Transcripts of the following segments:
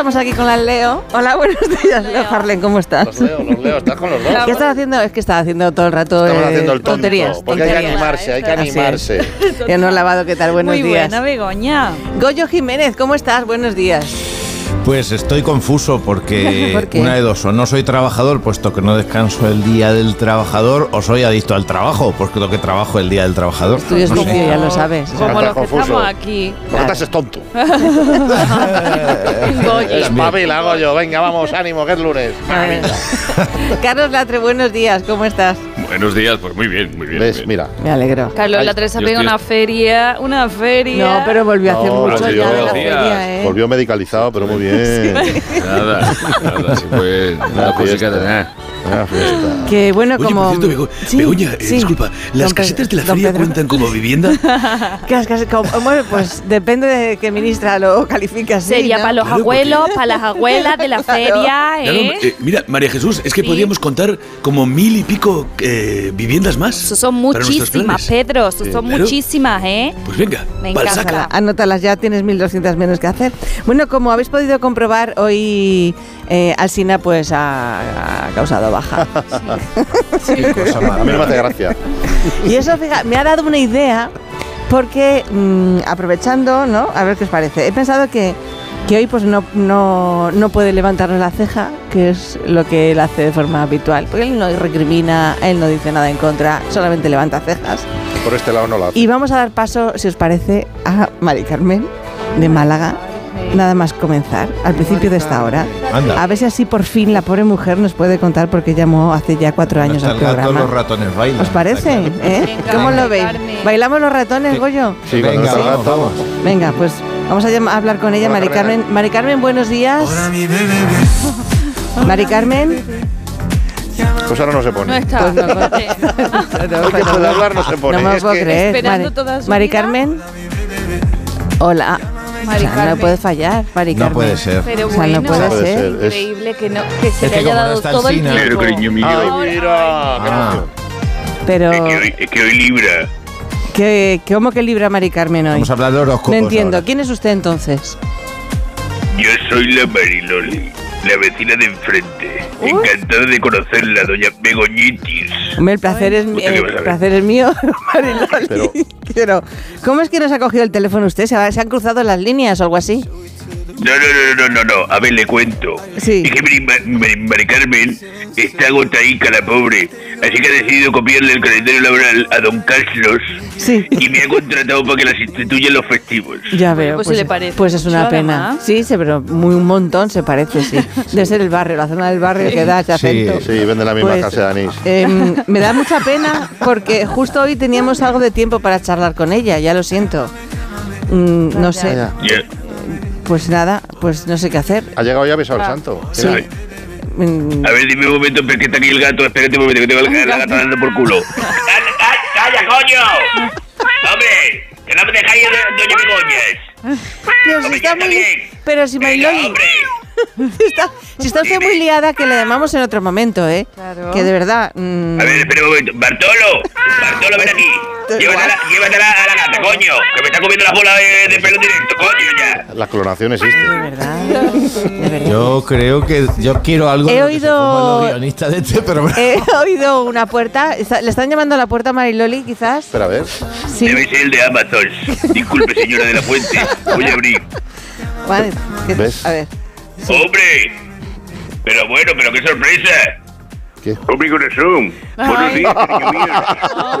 estamos aquí con la Leo. Hola, buenos días, Leo Harlen, ¿cómo estás? Los leo, los leo, estás con los dos. ¿Qué estás haciendo? Es que estás haciendo todo el rato Estamos eh, haciendo el tonto. tonterías. porque hay que animarse, hay que animarse. Ya no he lavado, ¿qué tal? Buenos Muy días. buena, Begoña. Goyo Jiménez, ¿cómo estás? Buenos días. Pues estoy confuso porque una de dos, o no soy trabajador puesto que no descanso el día del trabajador, o soy adicto al trabajo puesto que trabajo el día del trabajador. Tú es No sé. ya lo sabes. Como Estás los que confuso. estamos aquí. ¿Por qué estás tonto? Goyi. Espabila, hago yo. Venga, vamos, ánimo, que es lunes. Carlos Latre, buenos días, ¿cómo estás? Buenos días, pues muy bien, muy bien. ¿Ves? muy bien. Mira. Me alegro. Carlos Ay, la pega estoy- una feria, una feria. No, pero volvió a hacer No, mucho volvió, ya de la feria, ¿eh? Volvió medicalizado, pero muy bien. Nada, nada, sí, pues Una nada, sí que nada. Bueno, Oye, como. por cierto, Bego- Sí, Begoña, eh, sí. disculpa, ¿las casetas de la feria Pedro. cuentan como vivienda? Bueno, pues depende de qué ministra lo califica así, Sería ¿no? para los Claro, abuelos, porque- para las abuelas de la feria, Claro, ¿eh? eh, mira, María Jesús, es que Sí. podríamos contar como mil y pico eh, viviendas más. Eso son muchísimas. Pedro. Eso son Claro. muchísimas, ¿eh? Pues venga, saco. Anótala, anótalas ya, tienes 1.200 menos que hacer. Bueno, como habéis podido comprobar, hoy eh, Alsina pues ha, ha causado baja. Cosa A mí no me hace gracia. Y eso, fija, me ha dado una idea, porque mm, aprovechando, ¿no? A ver qué os parece. He pensado que, que hoy pues no, no, no puede levantarnos la ceja, que es lo que él hace de forma habitual. Porque él no recrimina, él no dice nada en contra, solamente levanta cejas. Por este lado no la hace. Y vamos a dar paso, si os parece, a Mari Carmen de Málaga. Nada más comenzar, al principio de esta hora. Anda. A ver si así por fin la pobre mujer nos puede contar porque llamó hace ya cuatro años al programa. los ratones bailan. ¿Os parece? ¿Eh? Venga, ¿Cómo lo veis? ¿Bailamos los ratones, Goyo? Sí, Venga, vamos. Venga, pues vamos a, llam- a hablar con ella, Hola, Mari Carmen. Carmen. Mari Carmen, buenos días. Mari Carmen. Pues ahora no se No pone. está. Pues no, puede hablar no se pone. No me Es puedo que- creer. Esperando Mari, toda su Mari vida. Carmen. Hola. Mari O sea, no puede fallar, Mari No Carmen. puede ser. Pero O sea, no puede Puede ser. ser. Es- increíble que, no, que se Es le que haya no dado está todo el tiempo. Pero cariño mío, Ay, mira. qué Ah. Pero, es, que hoy, es que hoy libra. ¿Qué, ¿cómo que libra Mari Carmen hoy? Vamos a hablar de horóscopos No entiendo. ahora. ¿Quién es usted entonces? Yo soy la Mariloli, la vecina de enfrente. Encantada de conocerla, doña Begoñitis. Hombre, el placer, es, mi- ¿Usted qué el placer es mío, Mariloli. Pero- Pero, ¿cómo es que nos ha cogido el teléfono usted? ¿Se, ha- se han cruzado las líneas o algo así? No, no, no, no, no, no. A ver, le cuento. Sí. Es que Mari, Carmen está agotadica, la pobre. Así que ha decidido copiarle el calendario laboral a don Carlos. Sí. Y me ha contratado para que la sustituya en los festivos. Ya veo. Pues sí le parece Pues es una pena. además. Sí, sí, pero muy un montón se parece, sí. Debe ser el barrio, la zona del barrio que da ese Sí, acento. Sí, vende la misma Pues, casa de anís. em, me da mucha pena porque justo hoy teníamos algo de tiempo para charlar con ella, ya lo siento. Mm, no sé. Pues nada, pues no sé qué hacer. Ha llegado ya besado el santo. Sí. Mm, A ver, dime un momento, pero que está aquí el gato. Espérate un momento, que tengo la, la gata dando por culo. ¡Calla, calla, coño! ¡Hombre! ¡Que no me dejáis, doña Begoñas! pero si Hombre, está muy... bien. Pero si Venga, Mariloli... hombre! Si está, si está usted muy liada, que le llamamos en otro momento, ¿eh? Claro. Que de verdad... mm, A ver, espera un momento. ¡Bartolo! ¡Bartolo, ven aquí! Llévatela, llévatela a la gata, coño. Que me está comiendo la bola de, de pelo directo, coño, ya. La clonación existe. de verdad, de verdad. Yo creo que yo quiero algo He de lo que se oído- los de este programa. He oído una puerta. Está- ¿Le están llamando a la puerta a Mariloli, quizás? Espera, a ver. Sí. Debe ser el de Amazon. Disculpe, señora de la Fuente. Voy a abrir. Vale, ¿Ves? A ver. ¡Hombre! Pero bueno, pero qué sorpresa. ¿Qué? Hombre, corazón. Buenos días, cariño mío.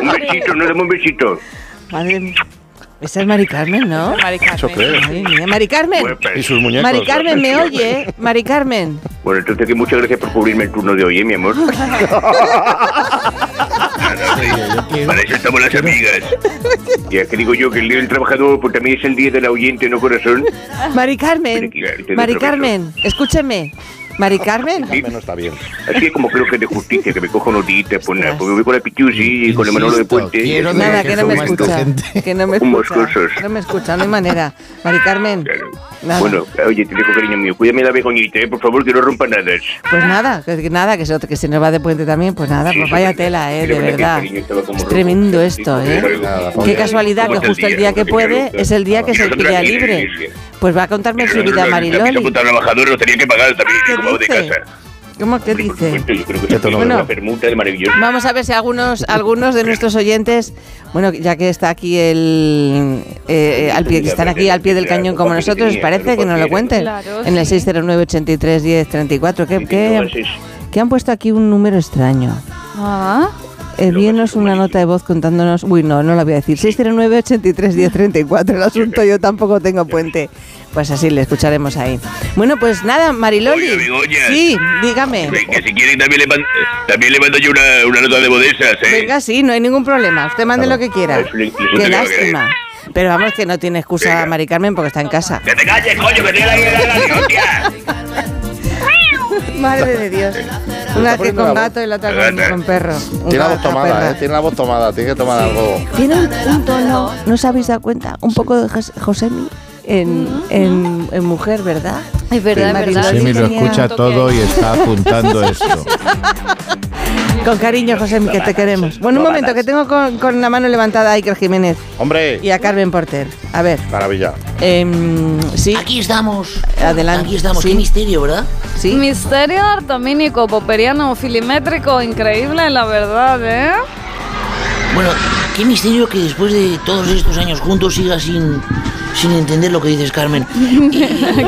Un besito, no dame un besito. Madre mía. Esa es Mari Carmen, ¿no? Mari Eso Carmen. creo. Madre mía. Mari Carmen. Guapa. Y sus muñecos. Mari Carmen, ¿me oye? Mari Carmen. Bueno, entonces que muchas gracias por cubrirme el turno de hoy, ¿eh, mi amor? Para eso estamos las amigas. Ya que digo yo que el día del trabajador pues también es el día del oyente, ¿no, corazón? Mari Carmen. Mari. Carmen, escúcheme. Mari Carmen. Carmen no está bien. Así es como creo que es de justicia, que me cojo notitas, pues nada, porque voy con la Pichusi y con el Manolo de Puente. quiero Nada, que no me escucha. Que no me escucha. cosas. No me escucha, no hay manera. Mari Carmen. Nada. Bueno, oye, te dejo cariño mío, cuídame la begoñita, eh, por favor, que no rompa nada. Pues nada, que, que nada, que se, que se nos va de puente también, pues nada, Sí, pues sí, vaya sí. tela, eh, de que verdad. cariño Es tremendo Sí, esto, sí, eh. Nada, Qué casualidad ¿cómo que justo el el día que ¿Cómo te puede es el día que es el día libre. Pues va a contarme su vida Mariloli. pisos para trabajadores los tenían que pagar también ¿Cómo que dice? supuesto, yo creo que ¿Qué eso tono es de una voz? permuta es maravilloso. Vamos a ver si algunos, algunos de nuestros oyentes, bueno, ya que está aquí el, eh, al pie, que están aquí al pie del cañón como nosotros, ¿os parece que nos lo cuenten? En el sí. 609 83 10 34. ¿Qué, qué, qué han puesto aquí un número extraño? Ah, Envíenos una nota de voz contándonos. Uy, no, no la voy a decir. 609 83 10 34. El asunto, yo tampoco tengo puente. Pues así le escucharemos ahí. Bueno, pues nada, Mariloli. Sí, dígame. Que si quieren también le, man- también le mando yo una, una nota de bodesas, ¿eh? Venga, sí, no hay ningún problema. Usted mande lo que quiera. Eso le- eso Qué lástima. Pero vamos, que no tiene excusa Venga. Mari Carmen porque está en casa. ¡Que te calles, coño, que tiene en la radio, hostia! Madre de Dios. Una que con gato y la otra con, con perro. Tiene la voz tomada. ¿eh? Tiene la voz tomada, tiene que tomar algo. Tiene un, un tono, ¿no os habéis dado cuenta? Un poco de Jos- Josemi en, en, en mujer, ¿verdad? es verdad, es verdad. Me lo escucha todo y está apuntando esto. Con cariño, Josemi, que te queremos. Bueno, un momento, que tengo con, con la mano levantada a Iker Jiménez Hombre, y a Carmen Porter. A ver, maravilla. em, sí, Aquí estamos. Adelante. Aquí estamos. Sí. Qué misterio, ¿verdad? sí. Misterio artomínico, poperiano, filimétrico, increíble, la verdad, ¿eh? Bueno, qué misterio que después de todos estos años juntos sigas sin, sin entender lo que dices, Carmen.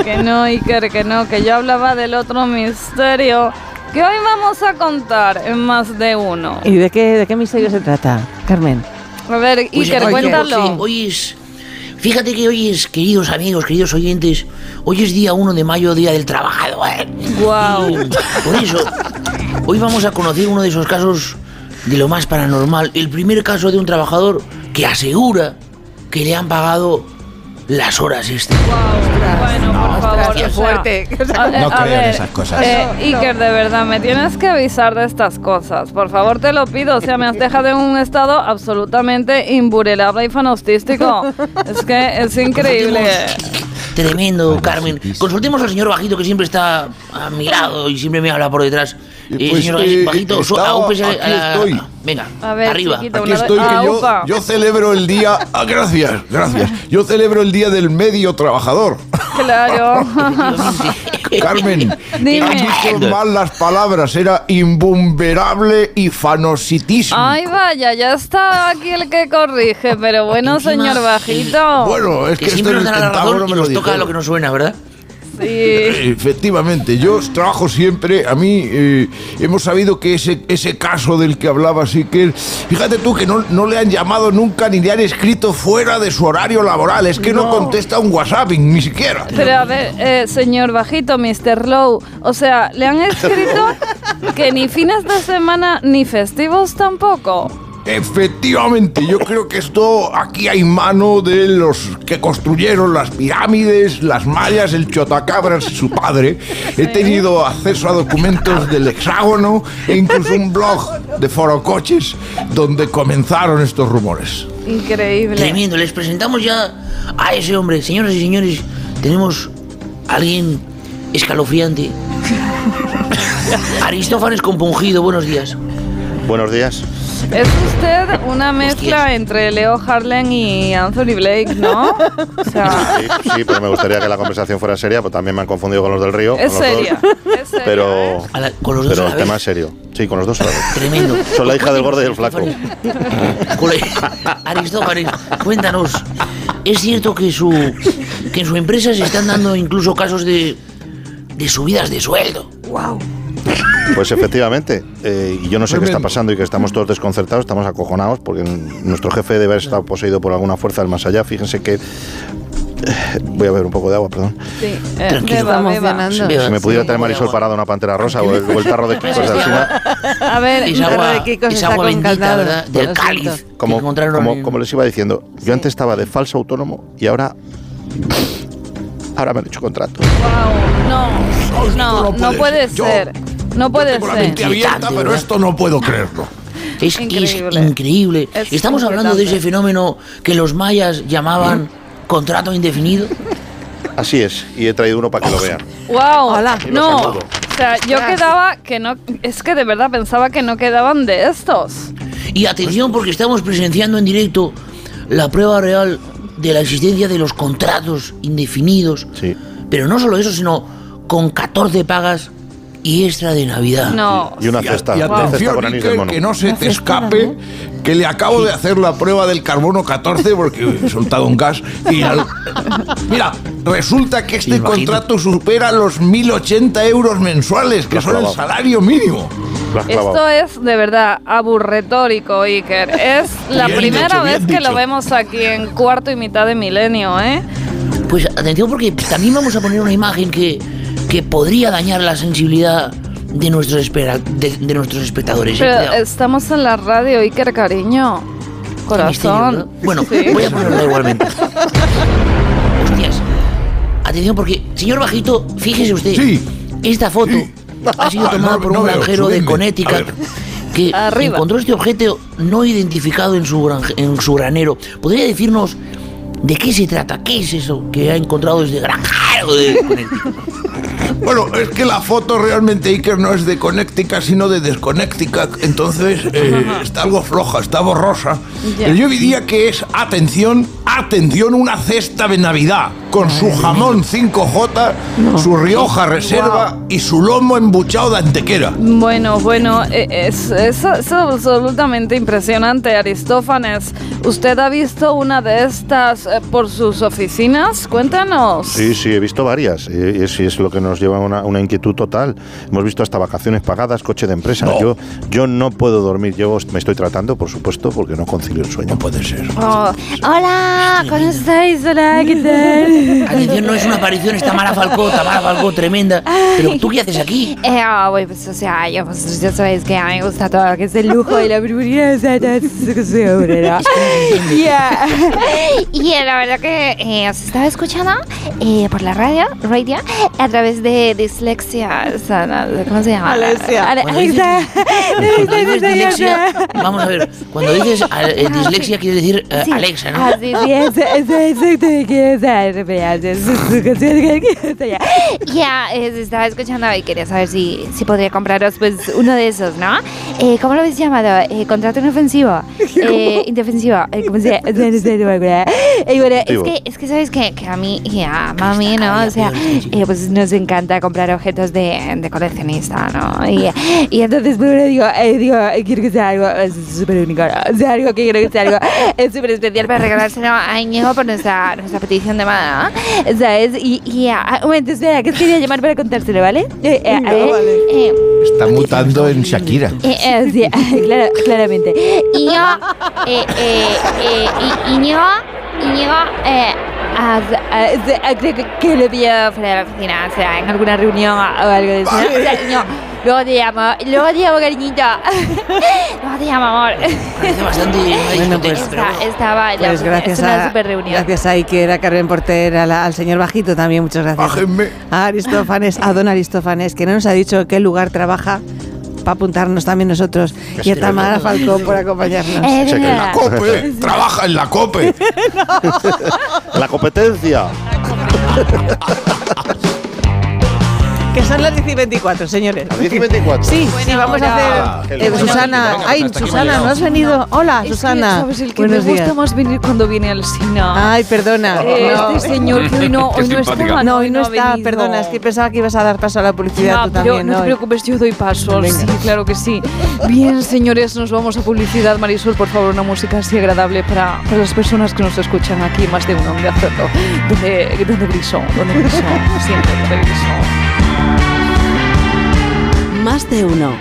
que no, Iker, que no, que yo hablaba del otro misterio que hoy vamos a contar en más de uno. ¿Y de qué, de qué misterio se trata, Carmen? A ver, Pues, Iker, oye, cuéntalo. sí, Hoy es. Fíjate que hoy es, queridos amigos, queridos oyentes, hoy es día 1 de mayo, día del trabajador. ¿eh? Guau. Y, Por eso, hoy vamos a conocer uno de esos casos de lo más paranormal. El primer caso de un trabajador que asegura que le han pagado las horas extras. Bueno, por favor. qué o sea, fuerte. a- No a creo en ver, esas cosas. eh, Iker, de verdad, me tienes que avisar de estas cosas. Por favor, te lo pido. O sea, me has dejado en un estado absolutamente imburelable y fanostístico. es que es increíble. Tremendo, Carmen. Consultemos al señor Bajito que siempre está a mi lado y siempre me habla por detrás. Eh, Pues, señor eh, Bajito, estaba- agúpese a- aquí estoy. Venga, A ver, arriba. chiquito, Aquí estoy, que Ah, yo, yo celebro el día. Ah, gracias, gracias. Yo celebro el día del medio trabajador. Claro. Carmen, Dime. has dicho mal las palabras. Era imbumberable y fanositísimo. Ay, vaya, ya está aquí el que corrige. Pero bueno, señor Bajito. Bueno, es Que que esto siempre nos el da la razón y me nos toca lo que nos suena, ¿verdad? Sí. Efectivamente, yo trabajo siempre. A mí eh, hemos sabido que ese, ese caso del que hablaba Iker, fíjate tú que no, no le han llamado nunca ni le han escrito fuera de su horario laboral. Es que no, contesta un WhatsApp, ni siquiera. Pero a ver, eh, señor Bajito, Mr. Low, o sea, le han escrito que ni fines de semana ni festivos tampoco. Efectivamente, yo creo que esto aquí hay mano de los que construyeron las pirámides, las mayas, el chotacabras y su padre. He tenido acceso a documentos del hexágono e incluso un blog de forocoches donde comenzaron estos rumores. Increíble. Tremendo, les presentamos ya a ese hombre. Señoras y señores, tenemos a alguien escalofriante. Aristófanes compungido, buenos días. Buenos días. Es usted una mezcla entre Leo Harlem y Anthony Blake, ¿no? O sea, Sí, sí, pero me gustaría que la conversación fuera seria, pues también me han confundido con los del río. es dos. seria. Es seria, Pero, ¿eh? La- con los dos pero el tema es serio. Sí, con los dos a la vez. Tremendo. Son la hija del gordo y el flaco. Aristófanes, cuéntanos. ¿Es cierto que, su, que en su empresa se están dando incluso casos de, de subidas de sueldo? Pues efectivamente, eh, y yo no sé qué está pasando y que estamos todos desconcertados, estamos acojonados porque nuestro jefe debe haber estado poseído por alguna fuerza del más allá. Fíjense que... eh, Voy a beber un poco de agua, perdón. Sí, eh, beba, beba. Si me pudiera Sí, traer Marisol agua. parada una pantera rosa o el, o el tarro de Kikos de Alsina, A ver, agua, de Kiko se es está agua bendita. ¿verdad? Del cáliz. como, como, como les iba diciendo, yo antes estaba de falso autónomo y ahora... Ahora me han hecho contrato. Wow, no, no, no no puede puede ser. Yo- ser. No puede Tengo la ser. mente abierta, pero ¿verdad? esto no puedo creerlo. Es, es Increíble. increíble. Es Estamos hablando de ese fenómeno que los mayas llamaban contrato indefinido. Así es, y he traído uno para que lo vean. Wow, Hola. No. saludo. O sea, yo quedaba que no. Es que de verdad pensaba que no quedaban de estos. Y atención porque estamos presenciando en directo la prueba real de la existencia de los contratos indefinidos. Sí. Pero no solo eso, sino con 14 pagas y extra de Navidad. No. Y una Y, cesta, y cesta atención, anís Iker, que no se te escape, que le acabo de hacer la prueba del carbono 14 porque he soltado un gas. Y al- mira, resulta que este Sí, contrato supera los 1.080 euros mensuales, que Lo son el salario mínimo. Lo. Esto es de verdad aburretórico, Iker. Es la Bien primera dicho, vez que lo dicho. vemos aquí en cuarto y mitad de milenio, ¿eh? Pues atención porque también vamos a poner una imagen que, que podría dañar la sensibilidad de nuestros, espera- de, de nuestros espectadores. Pero estamos en la radio, Iker, cariño. Corazón. Bueno, Sí. voy a ponerla igualmente. Hostias. Atención porque, señor Bajito, fíjese usted. Sí. Esta foto ha sido tomada no- por no un granjero de Connecticut que Arriba. encontró este objeto no identificado en su, granje- en su granero. ¿Podría decirnos de qué se trata? ¿Qué es eso que ha encontrado este granjero de Connecticut? Bueno, es que la foto realmente, Iker, no es de Connecticut, sino de Desconnecticut. Entonces, eh, está algo floja, está borrosa. Pero yo diría que es, atención, atención, una cesta de Navidad. Con su jamón 5J, su Rioja Reserva y su lomo embuchado de antequera. Bueno, bueno, eh, es, es- es absolutamente impresionante, Aristófanes. ¿Usted ha visto una de estas eh, por sus oficinas? Cuéntanos. Sí, sí, he visto varias. eh, Y es, lo que nos lleva a una, una inquietud total. Hemos visto hasta vacaciones pagadas, coche de empresa. No. Yo, yo no puedo dormir. Yo me estoy tratando, por supuesto, porque no concilio el sueño. No puede ser. Oh, hola, ¿cómo estáis? Hola, ¿qué tal? Atención, no es una aparición, es Tamara Falcó, Tamara Falcó, tremenda. Pero tú qué haces aquí? Eh, ah, güey, pues, o sea, yo, pues, ya sabéis que a mí me gusta todo lo que es el lujo y la burburía, o sea, eso. Y eh, la verdad que eh, os estaba escuchando eh, por la radio, radio, a través de Dislexia, o sea, no, ¿cómo se llama? Alexia. Ale- Alexa. vamos a ver, cuando dices eh, dislexia quieres decir eh, Sí. Alexa, ¿no? Ah, sí, sí, eso, eso, exacto, ya. Ya, estaba escuchando y quería saber si, si podría compraros pues uno de esos, ¿no? Eh, ¿Cómo lo habéis llamado? Eh, contrato inofensivo, eh, indefensivo, eh, ¿cómo se acuerdo. Eh, bueno, es que, es que sabes que, que a mí y a mami, ¿no? O sea, eh, pues nos encanta comprar objetos de, de coleccionista, ¿no? Y, y entonces, pues, bueno, digo, digo, quiero que sea algo súper único, ¿no? O sea, algo que quiero que sea algo súper especial para regalárselo a Íñigo por nuestra, nuestra petición de mano, ¿no? ¿Sabes? Y, y ah, un momento, espera, que os quería llamar para contárselo, ¿vale? Eh, eh, a ver, vale. eh, Está mutando en Shakira. eh, eh, sí, claro, claramente. Íñigo, eh, eh, eh, I- Íñigo, Íñigo, eh, ah, ah, sí, ah, creo que, que lo pillo fuera de la oficina, o sea, en alguna reunión o algo de eso. ¿no? O sea, Íñigo, luego te llamo, luego te llamo, cariñito. luego te llamo, amor. Parece bastante Bueno, pues, Está- estaba en la Pues gracias es una a, super reunión. gracias a Iker, a Carmen Porter, a la- al señor Bajito también, muchas gracias. Bájenme. A Aristófanes, a don Aristófanes, que no nos ha dicho qué lugar trabaja para apuntarnos también nosotros. Y a Tamara Falcón por acompañarnos. Eh, Cheque. venga. COPE, trabaja en la COPE. La competencia. Que son las 10 y 24, señores. Las 10 y 24. Sí, sí, vamos a hacer. Qué eh, bueno. Susana, Venga, ay, hasta aquí Susana, ¿no has venido? Hola, Es que, Susana. ¿sabes? El que Buenos me gusta días. más venir cuando viene el Sina. Ay, perdona. Eh, no. Este señor que hoy no, hoy no está. No, hoy no ha está, venido. perdona, es que pensaba que ibas a dar paso a la publicidad Ah, tú pero también. no te ¿no? preocupes, yo doy paso. Venga. Sí, claro que sí. Bien, señores, nos vamos a publicidad. Marisol, por favor, una música así agradable para, para las personas que nos escuchan aquí, más de uno, de hacerlo. Donde, donde grisón, donde grisón, siempre donde grisón. Más de uno.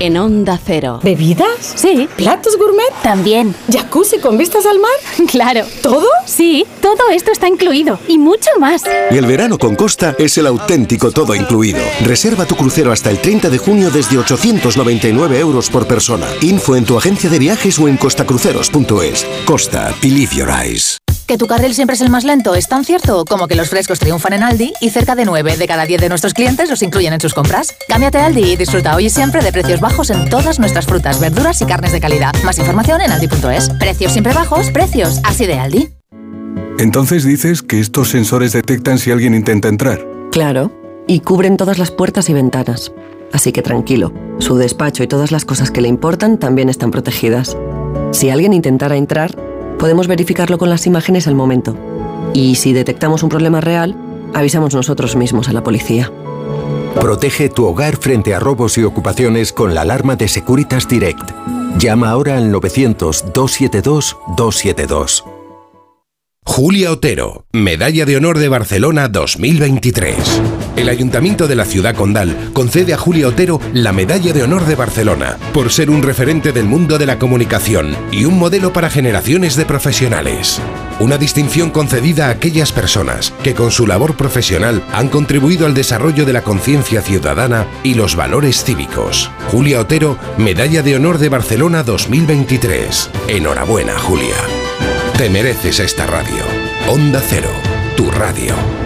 En Onda Cero. ¿Bebidas? Sí. ¿Platos gourmet? También. ¿Jacuzzi con vistas al mar? Claro. ¿Todo? Sí, todo esto está incluido. Y mucho más. Y el verano con Costa es el auténtico todo incluido. Reserva tu crucero hasta el 30 de junio desde 899 euros por persona. Info en tu agencia de viajes o en costacruceros.es. Costa, believe your eyes. Que tu carril siempre es el más lento es tan cierto como que los frescos triunfan en Aldi y cerca de 9 de cada 10 de nuestros clientes los incluyen en sus compras. Cámbiate a Aldi y disfruta hoy y siempre de precios bajos en todas nuestras frutas, verduras y carnes de calidad. Más información en aldi.es. Precios siempre bajos, precios así de Aldi. Entonces dices que estos sensores detectan si alguien intenta entrar. Claro, y cubren todas las puertas y ventanas. Así que tranquilo, su despacho y todas las cosas que le importan también están protegidas. Si alguien intentara entrar, Podemos verificarlo con las imágenes al momento. Y si detectamos un problema real, avisamos nosotros mismos a la policía. Protege tu hogar frente a robos y ocupaciones con la alarma de Securitas Direct. Llama ahora al 900-272-272. Julia Otero, Medalla de Honor de Barcelona 2023. El Ayuntamiento de la Ciudad Condal concede a Julia Otero la Medalla de Honor de Barcelona por ser un referente del mundo de la comunicación y un modelo para generaciones de profesionales. Una distinción concedida a aquellas personas que con su labor profesional han contribuido al desarrollo de la conciencia ciudadana y los valores cívicos. Julia Otero, Medalla de Honor de Barcelona 2023. Enhorabuena, Julia. Te mereces esta radio. Onda Cero, tu radio.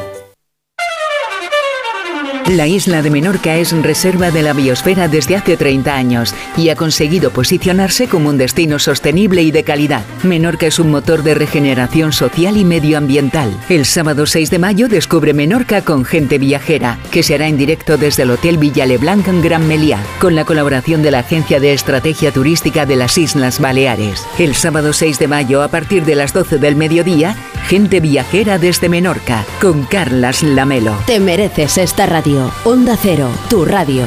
La isla de Menorca es reserva de la biosfera desde hace 30 años y ha conseguido posicionarse como un destino sostenible y de calidad. Menorca es un motor de regeneración social y medioambiental. El sábado 6 de mayo descubre Menorca con gente viajera, que se hará en directo desde el Hotel Villa Leblanc en Gran Meliá, con la colaboración de la Agencia de Estrategia Turística de las Islas Baleares. El sábado 6 de mayo, a partir de las 12 del mediodía, gente viajera desde Menorca, con Carlas Lamelo. Te mereces esta radio. Onda Cero, tu radio.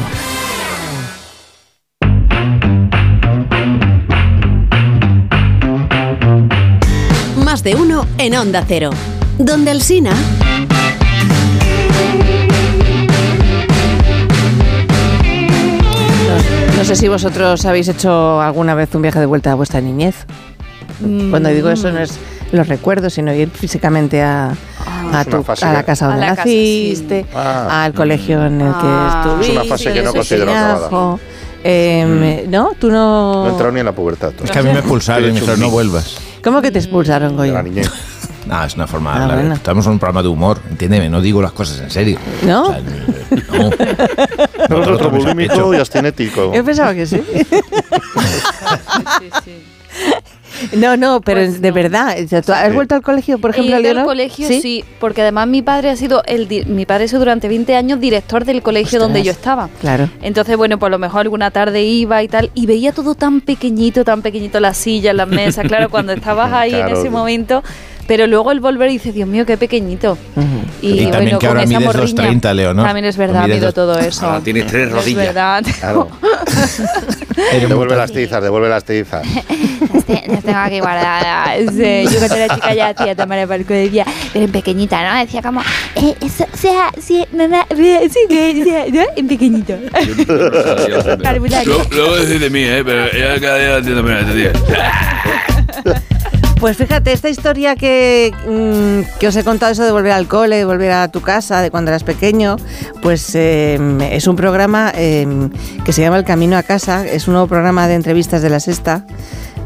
Más de uno en Onda Cero. Donde el Sina. No sé si vosotros habéis hecho alguna vez un viaje de vuelta a vuestra niñez. Cuando digo eso no es los recuerdos, sino ir físicamente a, a, Es una tu- fase a la casa donde la casa, naciste, Ah. al colegio en el que Ah. estuviste. Es una fase que no considero acabada. peñajo. Eh, ¿No? Tú no... No he entrado ni en la pubertad. Es que a mí me expulsaron y me dijeron, no vuelvas. ¿Cómo que te expulsaron, Goyo? No, es una forma. Ah, la- bueno. Estamos en un programa de humor, entiéndeme, no digo las cosas en serio. ¿No? O sea, no. No es otro bulímico y abstinético. Yo pensaba que sí. No, no, pero de verdad. o sea, ¿Tú has vuelto al colegio, por ejemplo, al colegio, sí? porque además mi padre ha sido el di- mi padre ha sido durante 20 años director del colegio donde yo estaba. Claro. Entonces, bueno, por lo mejor alguna tarde iba y tal, y veía todo tan pequeñito, tan pequeñito, las sillas, las mesas, claro, cuando estabas ahí en ese momento, pero luego el volver y dices, Dios mío, qué pequeñito. Y, Y también bueno, que con ahora esa mides morriña. 2,30, Leonor. También es verdad, mido dos- todo eso. Ahora tienes tres Es rodillas. verdad. Claro. devuelve las tizas, devuelve las tizas. Las tengo aquí guardadas. Sí, yo cuando era chica ya hacía tomar el barco de día, pero en pequeñita, ¿no? Decía como, eh, eso, sea, sí, mamá, eh, sí, ¿no? En pequeñito. Luego, luego decís de mí, ¿eh? Pero ya cada día entiendo menos este tío. Pues fíjate, esta historia que, mm, que os he contado, eso de volver al cole, de volver a tu casa, de cuando eras pequeño, pues eh, es un programa eh, que se llama El Camino a Casa, es un nuevo programa de entrevistas de la Sexta,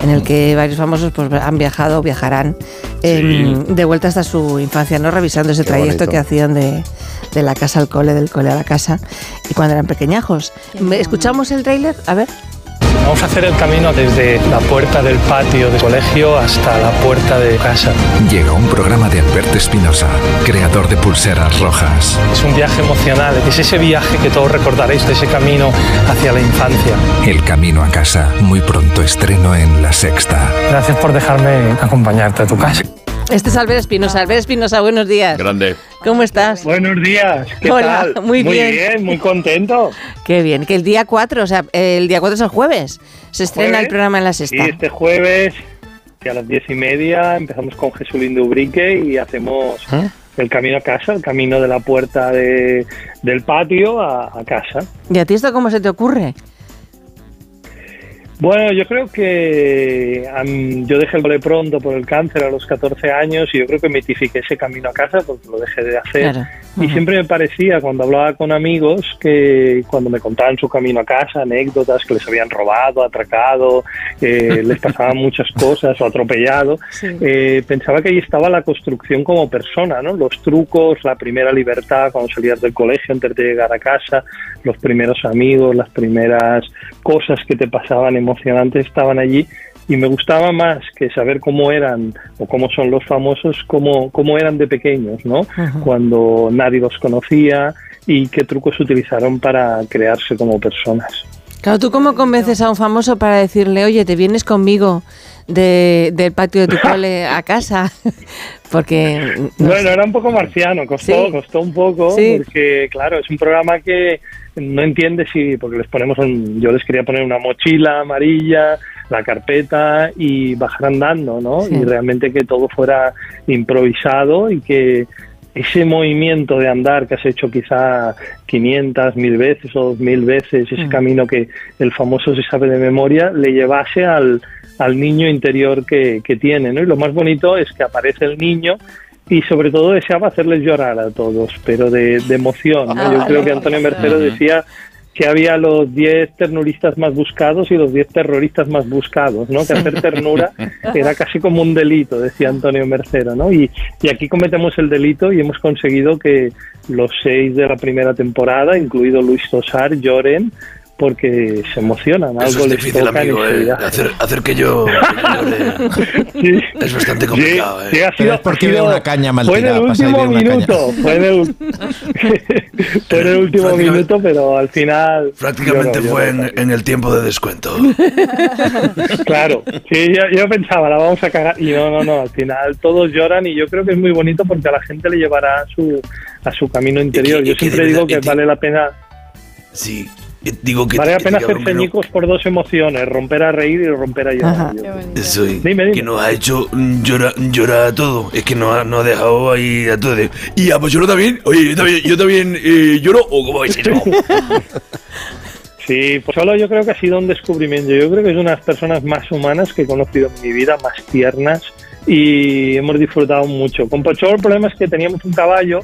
en el que varios famosos pues, han viajado o viajarán eh, de vuelta hasta su infancia, ¿no? Revisando ese Qué trayecto bonito. que hacían de, de la casa al cole, del cole a la casa, y cuando eran pequeñajos. ¿Escuchamos el tráiler? A ver. Vamos a hacer el camino desde la puerta del patio del colegio hasta la puerta de casa. Llega un programa de Alberto Espinosa, creador de Pulseras Rojas. Es un viaje emocional, es ese viaje que todos recordaréis de ese camino hacia la infancia. El camino a casa, muy pronto estreno en La Sexta. Gracias por dejarme acompañarte a tu casa. Este es Albert Espinosa. Albert Espinosa, buenos días. Grande. ¿Cómo estás? Buenos días, ¿qué Hola, tal? muy bien. bien, muy contento. Qué bien, que el día 4, o sea, el día 4 es el jueves, se estrena Jueves, el programa en la Sí, sexta. este jueves, que a las diez y media, empezamos con Jesulín de Ubrique y hacemos el camino a casa, el camino de la puerta de- del patio a, a casa. ¿Y a ti esto cómo se te ocurre? Bueno, yo creo que am, yo dejé el cole pronto por el cáncer a los 14 años y yo creo que mitifiqué ese camino a casa porque lo dejé de hacer. Claro. Y siempre me parecía, cuando hablaba con amigos, que cuando me contaban su camino a casa, anécdotas que les habían robado, atracado, eh, les pasaban muchas cosas o atropellado, eh, pensaba que ahí estaba la construcción como persona, ¿no? Los trucos, la primera libertad cuando salías del colegio antes de llegar a casa, los primeros amigos, las primeras cosas que te pasaban emocionantes estaban allí y me gustaba más que saber cómo eran o cómo son los famosos, cómo, cómo eran de pequeños, ¿no? Ajá. Cuando nadie los conocía y qué trucos utilizaron para crearse como personas. Claro, ¿tú cómo convences a un famoso para decirle, oye, te vienes conmigo de- del patio de tu cole a casa? Porque... no Bueno, sé. era un poco marciano, costó, Sí. costó un poco, Sí. porque claro, es un programa que no entiende si, porque les ponemos, un- yo les quería poner una mochila amarilla, la carpeta y bajar andando, ¿no? Sí. Y realmente que todo fuera improvisado y que ese movimiento de andar que has hecho quizá 500, mil veces o 2000 veces, ese Mm. camino que el famoso se sabe de memoria, le llevase al, al niño interior que, que tiene, ¿no? Y lo más bonito es que aparece el niño y sobre todo deseaba hacerles llorar a todos, pero de, de emoción, ¿no? Yo Ah, creo que Antonio Mercero decía que había los 10 ternuristas más buscados y los 10 terroristas más buscados, ¿no? Que hacer ternura era casi como un delito, decía Antonio Mercero, ¿no? Y, y aquí cometemos el delito y hemos conseguido que los seis de la primera temporada, incluido Luis Tosar, lloren porque se emocionan, Eso algo es les difícil, amigo, eh. Hacer, hacer que yo... que yo llore es bastante complicado, eh. Sí, ha Pero sido- es porque una caña mal Fue en el último minuto, fue en el, fue en el último minuto, pero al final... Prácticamente fue en, en el tiempo de descuento. Claro, sí, yo, yo pensaba, la vamos a cagar, y no, no, no, al final todos lloran y yo creo que es muy bonito porque a la gente le llevará a su, a su camino interior. que- Yo y siempre digo que vale la pena... Sí, digo que... Vale la pena hacer ceñicos por dos emociones, romper a reír y romper a llorar. Yo- que Eso, y- Dime, dime. que nos ha hecho mm, llorar, llorar a todo. Es que nos ha, nos ha dejado ahí a todos. Y a Pocholo también. Oye, yo también, yo también eh, lloro o cómo es eso. Sí, pues solo yo creo que ha sido un descubrimiento. Yo creo que es una de las personas más humanas que he conocido en mi vida, más tiernas y hemos disfrutado mucho. Con Pocholo el problema es que teníamos un caballo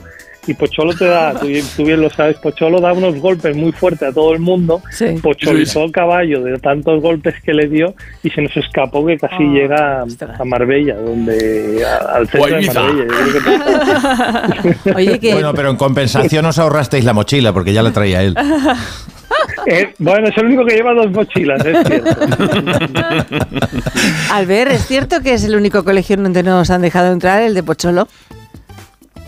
y Pocholo te da, tú, tú bien lo sabes, Pocholo da unos golpes muy fuertes a todo el mundo. Pocholizó el caballo de tantos golpes que le dio y se nos escapó que casi llega a, a Marbella, donde a- al centro de. Marbella. Yo creo que- Oye, que... Bueno, pero en compensación os ahorrasteis la mochila porque ya la traía él. Eh, bueno, es el único que lleva dos mochilas, es cierto. Albert, ¿es cierto que es el único colegio donde nos han dejado entrar, el de Pocholo?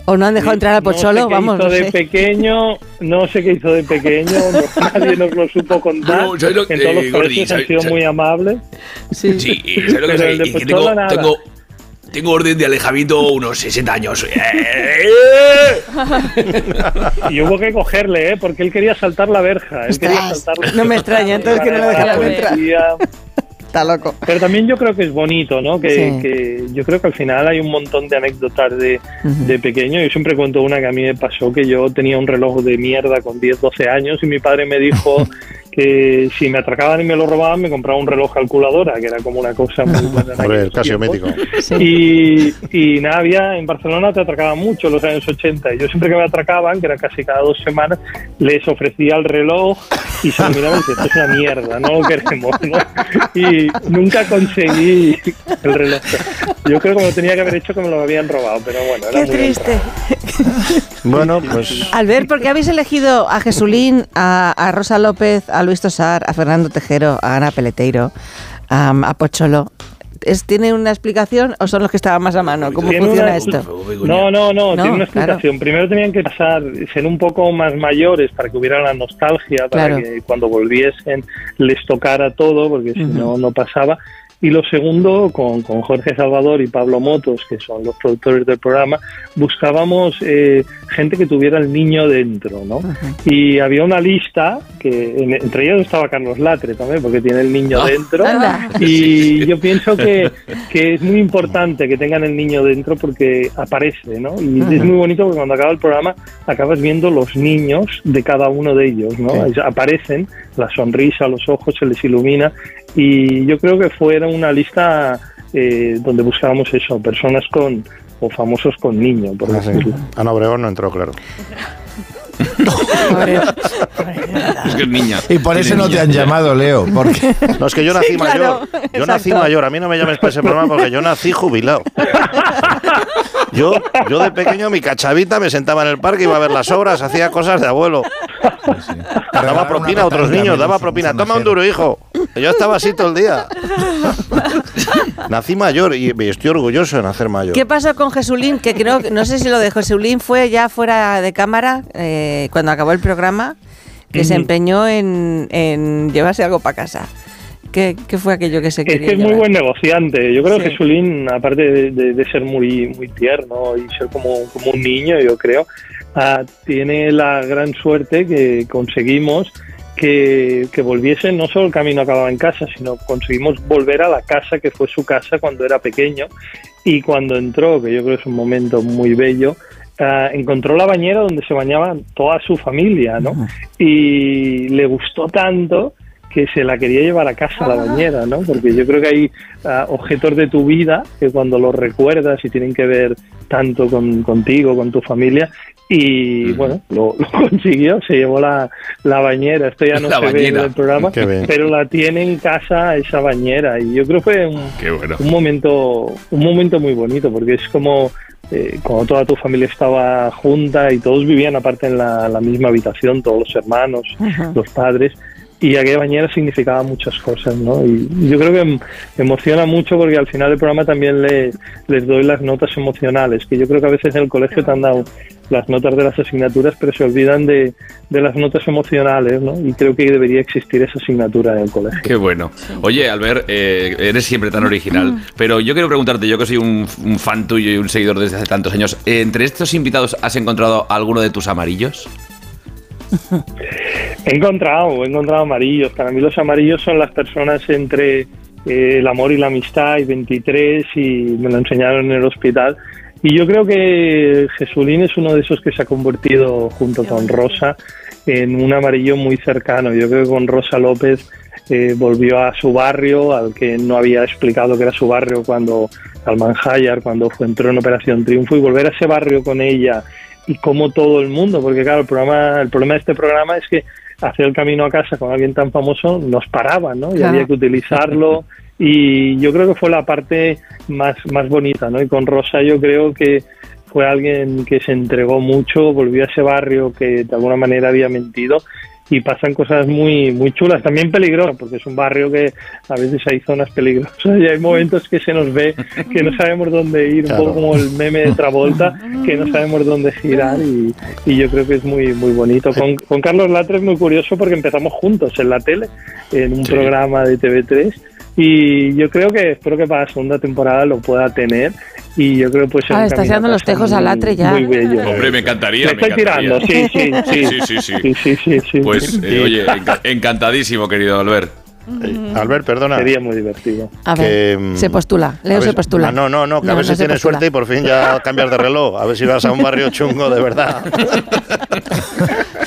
¿O no han dejado entrar a No sé Pocholo? qué Vamos, hizo no de sé. pequeño, no sé qué hizo de pequeño, no- nadie nos lo supo contar. No, ¿sabes lo que- en todos los eh, Gordi, colegios han ¿sabes- sido muy amables. Sí, ¿sabes lo que de Pocholo tengo, tengo, tengo orden de alejamiento unos 60 años. ¡Eh! Y hubo que cogerle, ¿eh? porque él quería saltar la verja. Él quería saltar no me extraña, entonces que no lo dejaron entrar. Está loco. Pero también yo creo que es bonito, ¿no? Que, Sí. que yo creo que al final hay un montón de anécdotas de, de pequeño. Yo siempre cuento una que a mí me pasó, que yo tenía un reloj de mierda con 10, 12 años y mi padre me dijo que si me atracaban y me lo robaban me compraba un reloj calculadora, que era como una cosa muy buena. en Hombre, tiempos. mítico. Y, y nada, había, en Barcelona te atracaban mucho en los años 80. Y yo siempre que me atracaban, que era casi cada dos semanas, les ofrecía el reloj y se miraban y esto es una mierda, no lo queremos. ¿no? Y nunca conseguí el reloj. Yo creo que me lo tenía que haber hecho que me lo habían robado, pero bueno. Era Qué muy triste. Bueno, pues Albert, ¿por qué habéis elegido a Jesulín, a, a Rosa López, a Luis Tosar, a Fernando Tejero, a Ana Peleteiro, a, a Pocholo? ¿Es, ¿Tiene una explicación o son los que estaban más a mano? ¿Cómo Tiene funciona una- esto? No, no, no, No, tiene una claro. explicación. Primero tenían que pasar, ser un poco más mayores para que hubiera la nostalgia, para Claro. que cuando volviesen les tocara todo, porque si no, no pasaba. Y lo segundo, con, con Jorge Salvador y Pablo Motos, que son los productores del programa, buscábamos eh, gente que tuviera el niño dentro, ¿no? Y había una lista, que en- entre ellos estaba Carlos Latre también, porque tiene el niño dentro. anda. Y yo pienso que, que es muy importante que tengan el niño dentro porque aparece, ¿no? Y es muy bonito porque cuando acaba el programa acabas viendo los niños de cada uno de ellos, ¿no? Sí. Aparecen, la sonrisa, los ojos se les ilumina Y yo creo que fuera una lista eh, donde buscábamos eso, personas con o famosos con niño, por Ah, sí. Ana Obregón no entró, claro. Es que es niña. Y por eso no te han llamado, Leo. Porque No, es que yo nací Sí, claro, mayor. Yo nací mayor. A mí no me llames para ese programa porque yo nací jubilado. Yo, yo de pequeño, mi cachavita me sentaba en el parque, iba a ver las obras, hacía cosas de abuelo. Daba propina a otros niños, daba propina. Toma un duro, hijo. Yo estaba así todo el día. Nací mayor y estoy orgulloso de nacer mayor. ¿Qué pasó con Jesulín? Que creo, no sé si lo de Jesulín fue ya fuera de cámara, eh, cuando acabó el programa, que se empeñó en, en llevarse algo para casa. ¿Qué, qué fue aquello que se Es quería que es muy buen negociante. Yo creo Sí. que Sulín, aparte de, de- de ser muy, muy tierno y ser como, como un niño, yo creo, ah, tiene la gran suerte que conseguimos que, que volviese, no solo el camino acababa en casa, sino conseguimos volver a la casa que fue su casa cuando era pequeño y cuando entró, que yo creo que es un momento muy bello, ah, encontró la bañera donde se bañaba toda su familia, ¿no? Y le gustó tanto que se la quería llevar a casa la bañera, ¿no? Porque yo creo que hay ah, objetos de tu vida que cuando los recuerdas y tienen que ver tanto con, contigo, con tu familia, y bueno, lo, lo consiguió, se llevó la, la bañera, esto ya no La se ve en el programa, pero la tiene en casa esa bañera, y yo creo que fue un, Qué bueno. un momento un momento muy bonito porque es como eh, cuando toda tu familia estaba junta y todos vivían aparte en la, la misma habitación todos los hermanos Ajá. los padres y aquella bañera significaba muchas cosas no y yo creo que em- emociona mucho porque al final del programa también le- les doy las notas emocionales que yo creo que a veces en el colegio te han dado las notas de las asignaturas pero se olvidan de, de las notas emocionales no y creo que debería existir esa asignatura en el colegio Qué bueno. Oye, Albert, eh, eres siempre tan original, pero yo quiero preguntarte, yo que soy un, un fan tuyo y un seguidor desde hace tantos años, ¿entre estos invitados has encontrado alguno de tus amarillos? He encontrado, he encontrado amarillos. Para mí los amarillos son las personas entre eh, el amor y la amistad y 23 y me lo enseñaron en el hospital. Y yo creo que Jesulín es uno de esos que se ha convertido junto con Rosa en un amarillo muy cercano. Yo creo que con Rosa López eh, volvió a su barrio, al que no había explicado que era su barrio cuando al Manjayar, cuando fue, entró en Operación Triunfo, y volver a ese barrio con ella y como todo el mundo, porque claro, el programa, el problema de este programa es que hacer el camino a casa con alguien tan famoso nos paraba, ¿no? Y Claro. había que utilizarlo y yo creo que fue la parte más, más bonita, ¿no? Y con Rosa yo creo que fue alguien que se entregó mucho, volvió a ese barrio que de alguna manera había mentido y pasan cosas muy muy chulas, también peligrosas, porque es un barrio que a veces hay zonas peligrosas y hay momentos que se nos ve que no sabemos dónde ir, Claro. un poco como el meme de Travolta, que no sabemos dónde girar y, y yo creo que es muy muy bonito. Con, con Carlos Latre es muy curioso porque empezamos juntos en la tele, en un Sí. programa de TV3 y yo creo que espero que para la segunda temporada lo pueda tener y yo creo que puede ser Ah, dando a los tejos al Latre ya. Muy bello. Hombre, me encantaría. Me estoy encantaría. tirando, sí, sí, sí. sí, sí, sí. Sí, sí, sí, sí. Pues, eh, oye, enca- encantadísimo, querido Albert. Albert, perdona. Sería muy divertido. A ver, se postula. Leo ver- se postula. Ah, no, no, no, que a ver si tienes postula. suerte y por fin ya cambias de reloj. A ver si vas a un barrio chungo de verdad.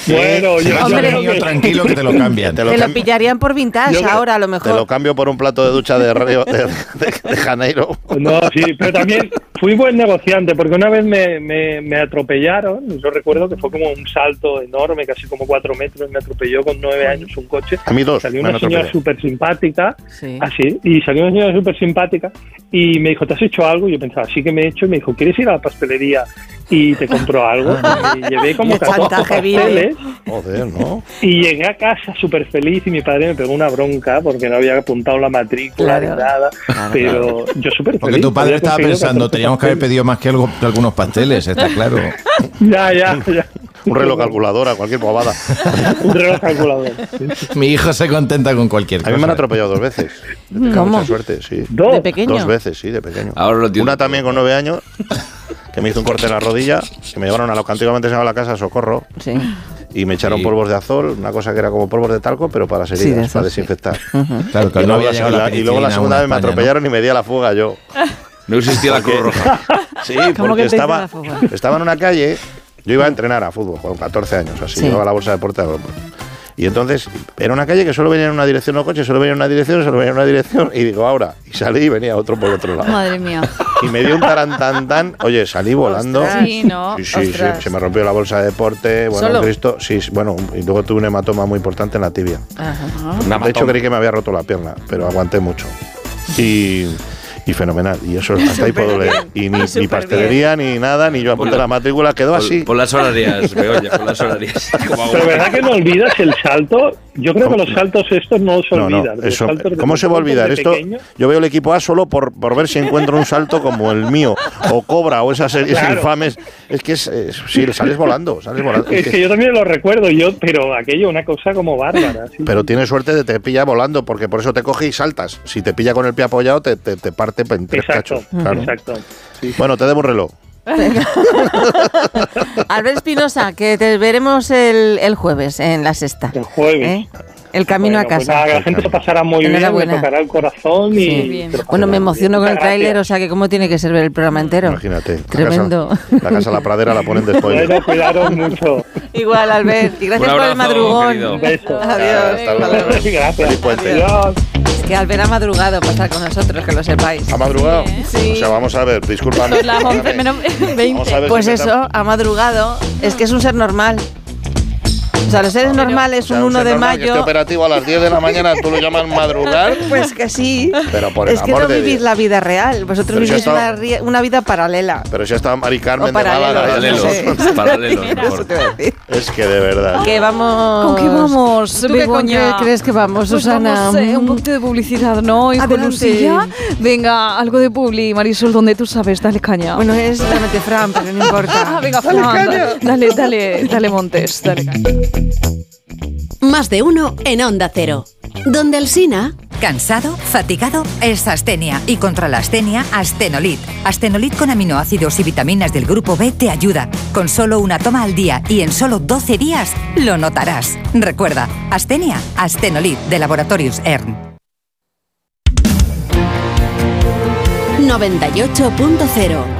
Bueno, yo, a Hombre. tranquilo que te lo cambian. Te Te lo cam- pillarían por vintage Yo ahora, a lo te mejor. lo cambio por un plato de ducha de, Río- de, de- de Janeiro. No, sí, pero también fui buen negociante porque una vez me, me, me atropellaron, yo recuerdo que fue como un salto enorme, casi como cuatro metros, me atropelló con nueve años un coche. A mí dos, Salió una señora súper simpática, Sí. así, y salió una señora súper simpática y me dijo, ¿te has hecho algo? Y yo pensaba, sí que me he hecho, y me dijo, ¿quieres ir a la pastelería y te compro algo? Y llevé como Qué 14 chantaje vil. pasteles Joder, ¿no? y llegué a casa súper feliz y mi padre me pegó una bronca porque no había apuntado la matrícula Claro. ni nada, pero yo súper feliz. Porque tu padre estaba pensando, 14 teníamos que haber pedido más que algo, algunos pasteles, está claro. Ya, ya, ya. Un reloj calculadora, cualquier bobada. Un reloj calculador. Mi hijo se contenta con cualquier A cosa. mí me han atropellado dos veces. Tenido ¿Cómo? Mucha suerte, sí. Dos. ¿De pequeño? Dos veces, sí, de pequeño. Ahora lo. Una también con nueve años, que me hizo un corte en la rodilla, que me llevaron a lo que antiguamente se llamaba la casa Socorro, Sí. y me echaron Sí. polvos de azol, una cosa que era como polvos de talco, pero para las de heridas, para sí. desinfectar. Claro, que Y no luego, había la, llegado la la- y luego la penicilina segunda a vez me atropellaron y me di a la fuga yo. No existía la Cruz Roja. Sí, ¿Cómo porque estaba, la fuga? estaba en una calle, yo iba a entrenar a fútbol con 14 años, así, Sí. llevaba la bolsa de deporte. Y entonces, era una calle que solo venía en una dirección los coches, solo venía en una dirección, solo venía en una dirección. Y digo, ahora. Y salí y venía otro por otro lado. Madre mía. Y me dio un tarantantán. Oye, salí volando. Sí, ¿no? Sí, sí, sí, se me rompió la bolsa de deporte. Bueno, ¿Solo? Cristo. Sí, sí, bueno, y luego tuve un hematoma muy importante en la tibia. Ajá. De hecho, creí que me había roto la pierna, pero aguanté mucho. Y, y fenomenal. Y eso hasta ahí puedo leer. Y ni, ni pastelería, ni nada, ni yo apunté la matrícula, quedó así. Por las horarias, Begoña, por las horarias. Pero verdad que no olvidas el salto. Yo creo que los saltos estos no se No, olvidan. Eso, ¿Cómo se va a olvidar esto? pequeño. Yo veo el equipo A solo por, por ver si encuentro un salto como el mío, o Cobra, o esas series Claro. infames. Es que es, es- sí, sales volando, sales volando. Es Es que- que yo también lo recuerdo, yo, pero aquello una cosa como bárbara. sí. pero tienes suerte de te pilla volando, porque por eso te coge y saltas. Si te pilla con el pie apoyado, te, te, te parte en tres Exacto, cachos. Claro. exacto. Bueno, te debo un reloj. Albert Espinosa, que te veremos el, el jueves en la sexta. El jueves. El camino Bueno, a pues casa. nada, que la gente lo pasará muy bien, me Enhorabuena. tocará el corazón y... Bueno, me emociono con el tráiler, o sea que cómo tiene que ser ver el programa entero. Imagínate. la Tremendo. casa- La casa, La Pradera la ponen de spoiler. Bueno, cuidaros mucho. Igual, Albert. Y gracias por el madrugón. Un beso. Adiós. Hasta luego. Gracias. Feliz puente. Es que Albert ha madrugado para estar con nosotros, que lo sepáis. ¿Ha madrugado? Sí. O sea, vamos a ver, discúlpame. Son las 11 menos 20. Vamos a ver Pues si me eso, ha madrugado. Es que es un ser normal. O sea, los seres normales, un 1 ser de normal que esté mayo. operativo a las 10 de la mañana, ¿tú lo llamas madrugar? Pues que sí. Pero por el es que amor no de vivís Dios. la vida real. Vosotros vivís una, una vida paralela. Pero si ha estado Mari Carmen de paralelos, Málaga. Paralelos, no sé. paralelos, mejor. Es que de verdad. Que vamos. ¿Con qué vamos, ¿Tú qué, con qué crees que vamos, Pues Susana? vamos, eh, un poquito de publicidad, ¿no? Hijo Adelante. Lucilla. Venga, algo de publi, Marisol, donde tú sabes, dale caña. Bueno, es realmente Fran, pero no importa. Ah, venga, Dale Fran, caña. dale, dale, dale, Montes, dale caña. Más de uno en Onda Cero. Donde el Sina. ¿Cansado? ¿Fatigado? Es astenia. Y contra la astenia, Astenolit. Astenolit con aminoácidos y vitaminas del grupo B te ayuda. Con solo una toma al día y en solo 12 días lo notarás. Recuerda, Astenia, Astenolit de Laboratorios ERN. 98.0.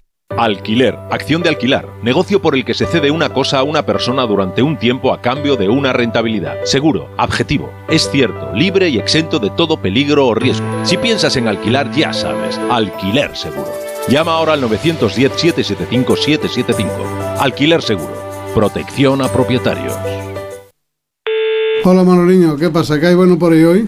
Alquiler, acción de alquilar, negocio por el que se cede una cosa a una persona durante un tiempo a cambio de una rentabilidad. Seguro, objetivo, es cierto, libre y exento de todo peligro o riesgo. Si piensas en alquilar, ya sabes, alquiler seguro. Llama ahora al 910-775-775. Alquiler seguro. Protección a propietarios. Hola Manoliño, ¿qué pasa? ¿Qué hay bueno por ahí hoy?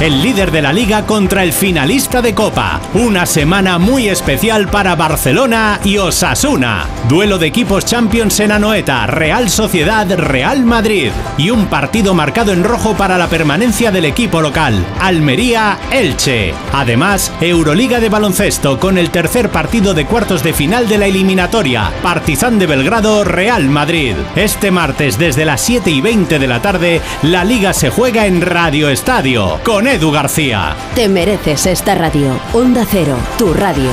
El líder de la liga contra el finalista de Copa. Una semana muy especial para Barcelona y Osasuna. Duelo de equipos Champions en Anoeta, Real Sociedad, Real Madrid. Y un partido marcado en rojo para la permanencia del equipo local, Almería, Elche. Además, Euroliga de baloncesto con el tercer partido de cuartos de final de la eliminatoria, Partizan de Belgrado, Real Madrid. Este martes desde las 7 y 20 de la tarde, la liga se juega en Radio Estadio Edu García. Te mereces esta radio. Onda Cero, tu radio.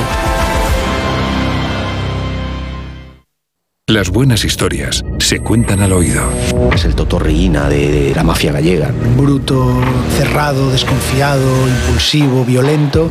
Las buenas historias se cuentan al oído. Es el totorreína de la mafia gallega. Bruto, cerrado, desconfiado, impulsivo, violento.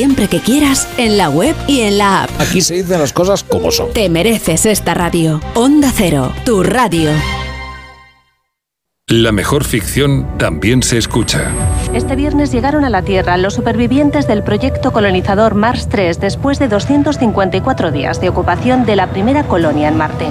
siempre que quieras en la web y en la app. Aquí se dicen las cosas como son. Te mereces esta radio. Onda Cero, tu radio. La mejor ficción también se escucha. Este viernes llegaron a la Tierra los supervivientes del proyecto colonizador Mars 3 después de 254 días de ocupación de la primera colonia en Marte.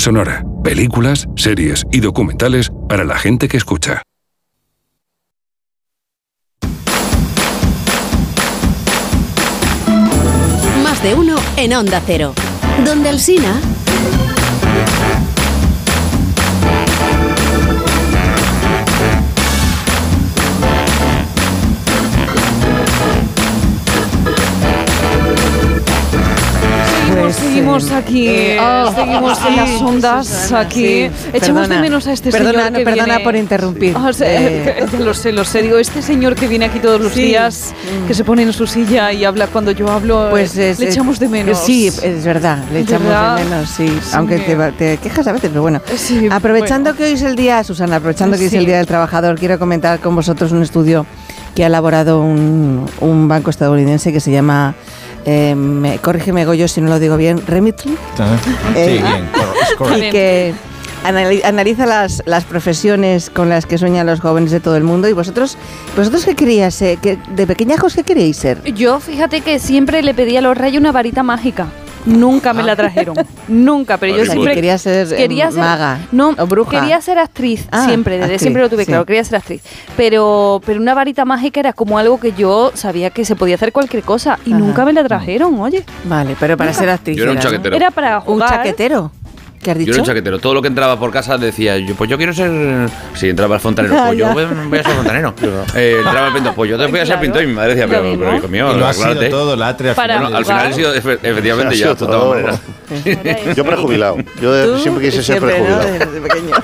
Sonora, películas, series y documentales para la gente que escucha. Más de uno en Onda Cero. Donde Alsina. Seguimos, aquí, Eh, oh, seguimos en sí, las ondas Susana, aquí. sí. Echamos Perdona, de menos a este perdona, señor que perdona viene- por interrumpir. Sí, Eh, lo sé, lo sé. Digo, este señor que viene aquí todos los Sí. días, que se pone en su silla y habla cuando yo hablo, Pues eh, es, le es- echamos de menos. Sí, es verdad, le echamos ¿Verdad? de menos, sí. Aunque te, te quejas a veces, pero bueno. aprovechando que hoy es el día, Susana, aprovechando que hoy es el. Día del Trabajador, quiero comentar con vosotros un estudio que ha elaborado un, un banco estadounidense que se llama, eh, me- corrígeme Goyo si no lo digo bien, Remitly. Eh, Sí, bien, cor- es correcto. y que anali- analiza las, las profesiones con las que sueñan los jóvenes de todo el mundo. ¿Y vosotros, vosotros qué queríais ser? ¿Qué- ¿De pequeñajos qué queríais ser? Yo, fíjate que siempre le pedí a los reyes una varita mágica. Nunca me la trajeron. Nunca, pero yo siempre quería ser, eh, quería ser maga no, o bruja. Quería ser actriz Ah, siempre, desde actriz, siempre lo tuve sí. claro, quería ser actriz. Pero pero una varita mágica era como algo que yo sabía que se podía hacer cualquier cosa y Ajá. nunca me la trajeron, oye. Vale, pero para Nunca. ser actriz. Yo era un chaquetero. Era para ¿Un jugar. chaquetero? ¿Qué has Yo era un chaquetero. Todo lo que entraba por casa decía, yo, pues yo quiero ser. Si entraba el fontanero, pues yo voy, voy a ser fontanero. Eh, entraba el pintor, pues yo te voy a ser pintor. Y mi madre decía, pero, hijo mío, Y lo ha sido todo, Latre, al Para final. Bueno, al final he sido efe- efectivamente ya, de todas todo. maneras. Yo prejubilado. Yo siempre quise ser prejubilado. Desde pequeño.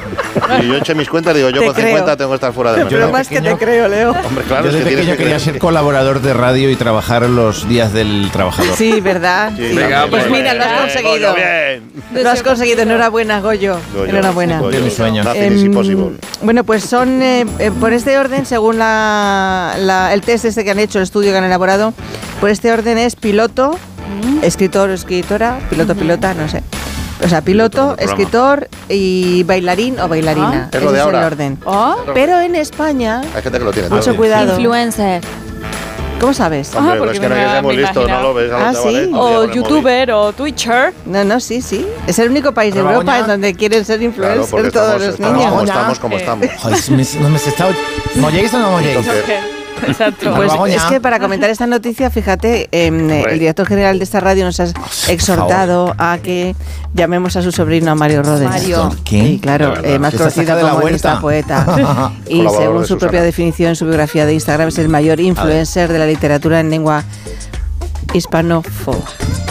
Y yo eché mis cuentas digo, yo con creo. 50 tengo que estar fuera de Pero mercado. más que te creo, Leo. Hombre, claro, Yo pequeño quería ser colaborador de radio y trabajar los días del trabajador. Sí, ¿verdad? Sí, Sí. pues hombre, mira, lo has conseguido. Lo has conseguido. Enhorabuena, Goyo. Goyo, Enhorabuena. Goyo, De Em, is impossible. bueno, pues son eh, eh, por este orden, según la, la- el test este que han hecho, el estudio que han elaborado, por este orden es piloto, escritor o escritora, piloto, pilota, no sé. O sea, piloto, escritor y bailarín o bailarina. Ah. Ese es el orden. Ah, Pero en España, Hay gente que lo tiene mucho cuidado. Influencer. ¿Cómo sabes? Hombre, Ah, porque es que no que ser muy me listo, imagino. no lo ves a Ah, sí. O youtuber o twitcher. No, no, sí, sí. Es el único país de Pero Europa en donde quieren ser Claro, influencers porque todos estamos, los estamos niños. como estamos, como estamos. Joder, me- no me se está... ¿Molléis o no molléis? Exacto. Pues es que para comentar esta noticia, fíjate, em, eh, el director general de esta radio nos ha exhortado a que llamemos a su sobrino a Mario Rodes. Mario. Sí, claro, eh, más conocido sacado de la como huerta. esta poeta. y según su propia definición en su biografía de Instagram, es el mayor influencer de la literatura en lengua hispanófoba.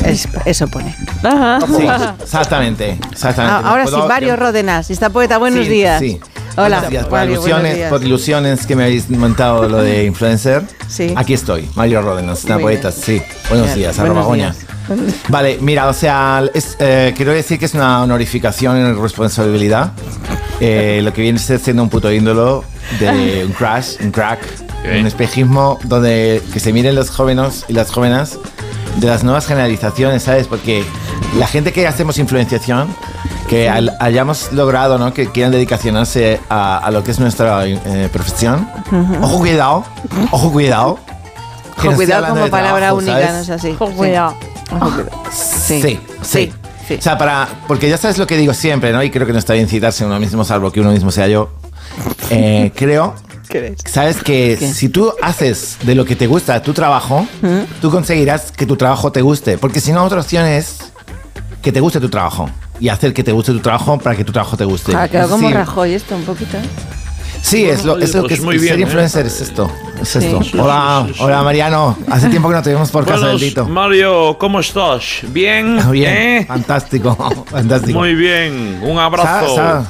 Es- eso pone. Sí, exactamente, exactamente. Ah, ahora sí, ¿Puedo- Mario Ródenas. Esta poeta, buenos Sí, días. Sí. Hola, días. Por, Mario, ilusiones, por ilusiones que me habéis montado lo de influencer. Sí. Aquí estoy, Mario Ródenas, una Muy poeta, sí. Buenos Bien, días, buenos arroba días. Vale, mira, o sea, es, eh, quiero decir que es una honorificación y responsabilidad. Eh, lo que viene siendo un puto ídolo de un crash, un crack, un espejismo donde que se miren los jóvenes y las jóvenes de las nuevas generalizaciones, ¿sabes? Porque la gente que hacemos influenciación, que al- hayamos logrado, ¿no? Que quieran dedicacionarse a, a lo que es nuestra eh, profesión. Ojo, cuidado, ojo, cuidado. que no Ojo, cuidado como palabra trabajo, única, ¿sabes? no es así. Ojo, Sí. cuidado. Ojo, cuidado. Sí, sí. O sea, para. Porque ya sabes lo que digo siempre, ¿no? Y creo que no está bien citarse a uno mismo, salvo que uno mismo sea yo. Eh, creo. Sabes que si tú haces de lo que te gusta tu trabajo, tú conseguirás que tu trabajo te guste. Porque si no, otra opción es que te guste tu trabajo. Y hacer que te guste tu trabajo para que tu trabajo te guste. Ah, quedado como Sí. Rajoy esto un poquito. ¿eh? Sí, es lo, es lo Pues que es muy ser bien, ¿eh? influencer, es esto. Es Sí. esto. Hola, hola Mariano. Hace tiempo que no te vemos por casa del. Mario, ¿cómo estás? ¿Bien? Bien, ¿Eh? fantástico, fantástico. Muy bien, un abrazo. Sa- sa-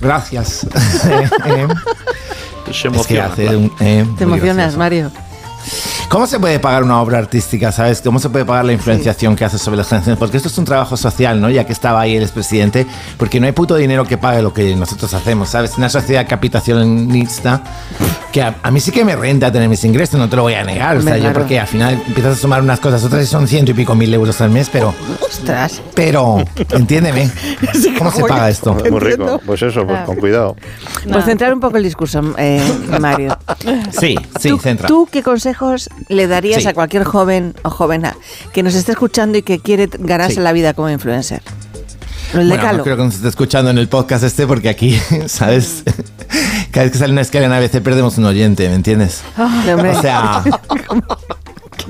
Gracias. Eh, Se es que hace un, eh, Te emocionas, gracioso. Mario. ¿Cómo se puede pagar una obra artística, sabes? ¿Cómo se puede pagar la influenciación que hace sobre las canciones? Porque esto es un trabajo social, ¿no? Ya que estaba ahí el expresidente, porque no hay puto dinero que pague lo que nosotros hacemos, ¿sabes? Una sociedad capitacionista que a, a mí sí que me renta tener mis ingresos, no te lo voy a negar, o sea, yo porque al final empiezas a sumar unas cosas, otras y son ciento y pico mil euros al mes, pero... Ostras. Pero, entiéndeme, ¿cómo se paga esto? Muy rico. Pues eso, pues con cuidado. Pues centrar un poco el discurso, eh, Mario. Sí, sí, ¿Tú, centra. ¿Tú qué consejos le darías Sí. a cualquier joven o jovena que nos esté escuchando y que quiere ganarse Sí. la vida como influencer? El Bueno, decálogo. no creo que nos esté escuchando en el podcast este porque aquí, ¿sabes? Cada vez que sale una escalera a veces perdemos un oyente, ¿me entiendes? Hombre. O sea,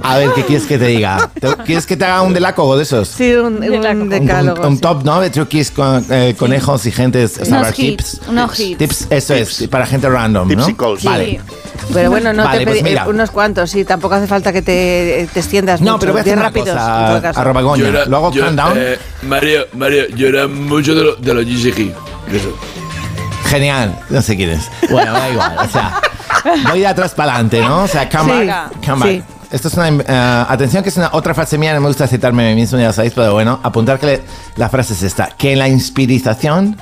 a ver, ¿qué quieres que te diga? ¿Te- ¿Quieres que te haga un delacogo de esos? Sí, un, un Un, decálogo. un- un sí. top, ¿no? De truquis con eh, conejos y gente. o sea, Unos tips. hits, unos hits. Tips, eso es, para gente random, ¿no? Tips y calls. Vale. Pero bueno, no Vale, te pues pedí mira. eh, unos cuantos, sí, tampoco hace falta que te, te extiendas No, mucho. pero voy a hacer una rápidos, cosa, era- Lo hago yo, countdown. eh, Mario, Mario, yo era mucho de, lo, de los GCG. Eso. Genial, no sé quién es. Bueno, da igual, o sea, voy de atrás para adelante, ¿no? O sea, come Sí, back, come back. Esto es una. eh, atención, que es una otra frase mía, no me gusta citarme a mí mismo, ya lo sabéis, pero bueno, apuntar que le- la frase es esta: que la inspiración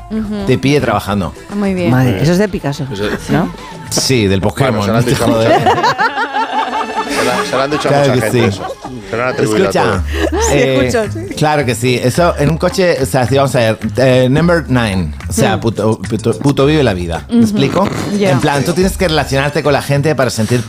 te pille trabajando. Muy bien. Madre, eso es de Picasso, ¿no? Sí, del Pokémon. Bueno, lo a. Se lo, han dicho a Claro mucha que gente sí. eso. Se lo han atribuido a Escucha, todos. eh, escucho, sí. claro que sí. Eso en un coche, o sea, si vamos a ver, eh, number nine, o sea, Mm. puto, puto- puto vive la vida. ¿Me explico? Ya. En plan, tú tienes que relacionarte con la gente para sentir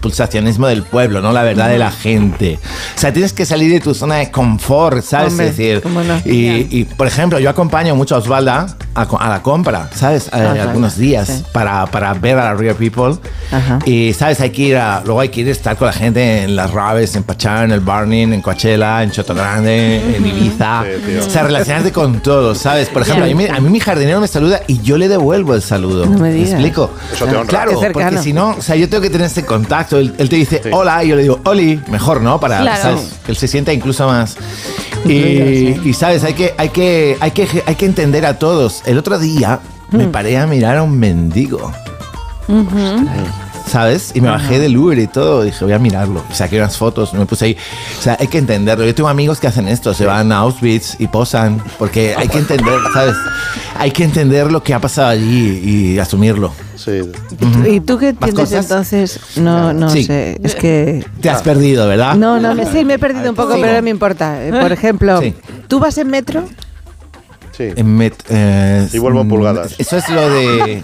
pulsacionismo del pueblo, no la verdad de la gente. O sea, tienes que salir de tu zona de confort, ¿sabes? Hombre, es decir, cómo no. y, y, por ejemplo, yo acompaño mucho a Osvalda a, a la compra, ¿sabes? Eh, Ajá, algunos días sí. para, para ver a la Real People. Ajá. Y, ¿sabes? Hay que ir a, luego hay que ir a estar con la gente en las Raves, en Pachá, en el Burning, en Coachella, en Choto Grande, en Ibiza. Sí, o sea, relacionarte con todos, ¿sabes? Por ejemplo, a mí, me- a mí mi jardinero me saluda y yo le devuelvo el saludo. No me digas. explico? Eso te honra. Claro, porque si no, o sea, yo tengo que tener ese contacto. Él, él te dice hola y yo le digo oli, mejor, ¿no? Para Claro. ¿sabes? que él se sienta incluso más. Y, sabes, hay que, hay que, hay que, hay que entender a todos. El otro día Mm. me paré a mirar a un mendigo. ¿Sabes? Y me bajé del Uber y todo, dije, voy a mirarlo. Saqué unas fotos, me puse ahí. O sea, hay que entenderlo. Yo tengo amigos que hacen esto, se van a Auschwitz y posan, porque hay que entender, ¿sabes? Hay que entender lo que ha pasado allí y asumirlo. Sí. ¿Y tú qué entiendes cosas? entonces? No, no Sí. sé, es que... Te has perdido, ¿verdad? No, no, me, sí, me he perdido un poco, Sí. pero no me importa. Eh, Por ejemplo, Sí. ¿tú vas en metro? En met- eh, Y vuelvo en mm, pulgadas. Eso es lo de.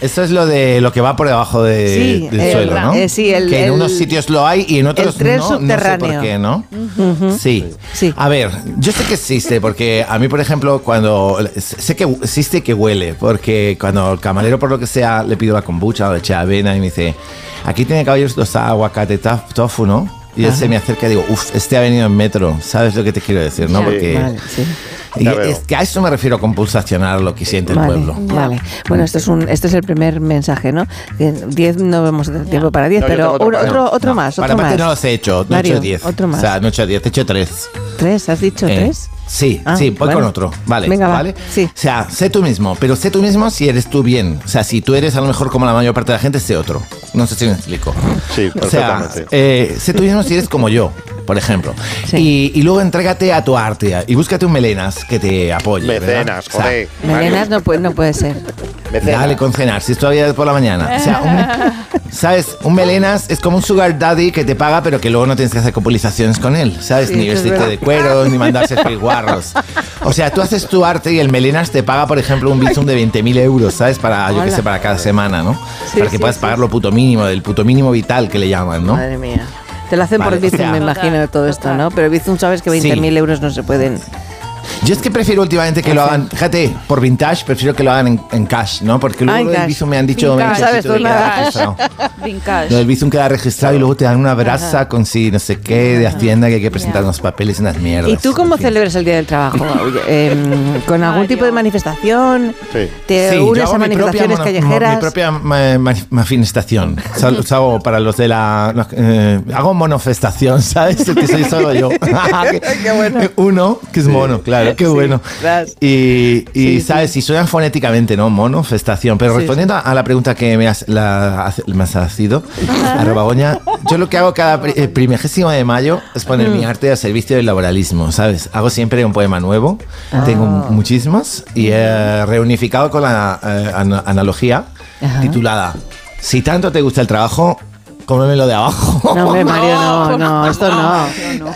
Eso es lo de lo que va por debajo de- Sí, del el- suelo, ¿no? eh, sí, el- que en el- unos sitios lo hay y en otros el tren no. No sé subterráneo. por qué, ¿no? Ujú. Sí. A ver, yo sé que existe, porque a mí, por ejemplo, cuando. Sé que existe que huele, porque cuando el camarero, por lo que sea, le pido la kombucha o le echa avena y me dice: Aquí tiene caballos los aguacate tofu, ¿no? Y él Ajá. se me acerca y digo: Uf, este ha venido en metro. ¿Sabes lo que te quiero decir, no? Ya, Porque. vale, sí. y es que a eso me refiero con pulsacionar lo que siente el pueblo. vale. Bueno, esto es un, este es el primer mensaje, ¿no? 10 no vemos tiempo para 10, No, yo pero otro para- otro, no, otro no. más, Para otro parte más. no los he hecho, no he hecho 10. Otro más. O sea, no he hecho 10, he hecho 3. ¿Tres? ¿Has dicho Eh, tres? Sí, Ah, sí, voy bueno. con otro. Vale, Venga, va. ¿vale? O sea, sé tú mismo, pero sé tú mismo si eres tú bien. O sea, si tú eres a lo mejor como la mayor parte de la gente, sé otro. No sé si me explico. Sí, O sea, perfectamente. eh, sé tú mismo si eres como yo, por ejemplo. Y, y luego entrégate a tu arte y búscate un melenas que te apoye. Mecenas, O sea, joder. Melenas no puede, no puede ser. Dale con cenar, si es todavía por la mañana. O sea, un- ¿sabes? Un melenas es como un sugar daddy que te paga, pero que luego no tienes que hacer copulizaciones con él, ¿sabes? Sí, ni vestirte de cuero, ni mandarse guarros. O sea, tú haces tu arte y el melenas te paga, por ejemplo, un bizum de 20.000 euros, ¿sabes? Para, yo qué sé, para cada semana, ¿no? Sí, para que sí, puedas sí. pagar lo puto mínimo, del puto mínimo vital que le llaman, ¿no? Madre mía. Te lo hacen Vale, por Bizum, o sea- me imagino, todo esto, ¿no? Pero Bizum sabes que 20.000 euros no se pueden... Yo es que prefiero últimamente que lo hagan, fíjate, por vintage, prefiero que lo hagan en, en cash, ¿no? Porque luego Ah, en lo del bizum me han dicho... me han Vintage. dicho, Sabes "Sí, tú registrado". Vintage. Lo del Bizum queda registrado y luego te dan una brasa con si no sé qué de Hacienda que hay que presentar unos papeles y unas mierdas. ¿Y tú cómo celebras el Día del Trabajo? Em, ¿Con algún tipo de manifestación? ¿Te Sí, unes a propia manifestaciones callejeras? Mi propia ma- ma- manifestación. Sal- para los de la. eh, hago monofestación, ¿sabes? Que soy solo yo. Qué bueno. Uno, que es mono, claro, qué bueno. Y, y, ¿sabes? Si suenan fonéticamente, ¿no? Monofestación. Pero respondiendo a la pregunta que me has, la, me has sido, arroba Goña, yo lo que hago cada eh, primigésimo de mayo es poner mi Mm. arte al servicio del laboralismo, ¿sabes? Hago siempre un poema nuevo, Ah. tengo muchísimos, y eh, reunificado con la eh, ana- analogía Ajá. titulada Si tanto te gusta el trabajo, cómemelo de abajo. No, hombre, Mario, no, no, esto no.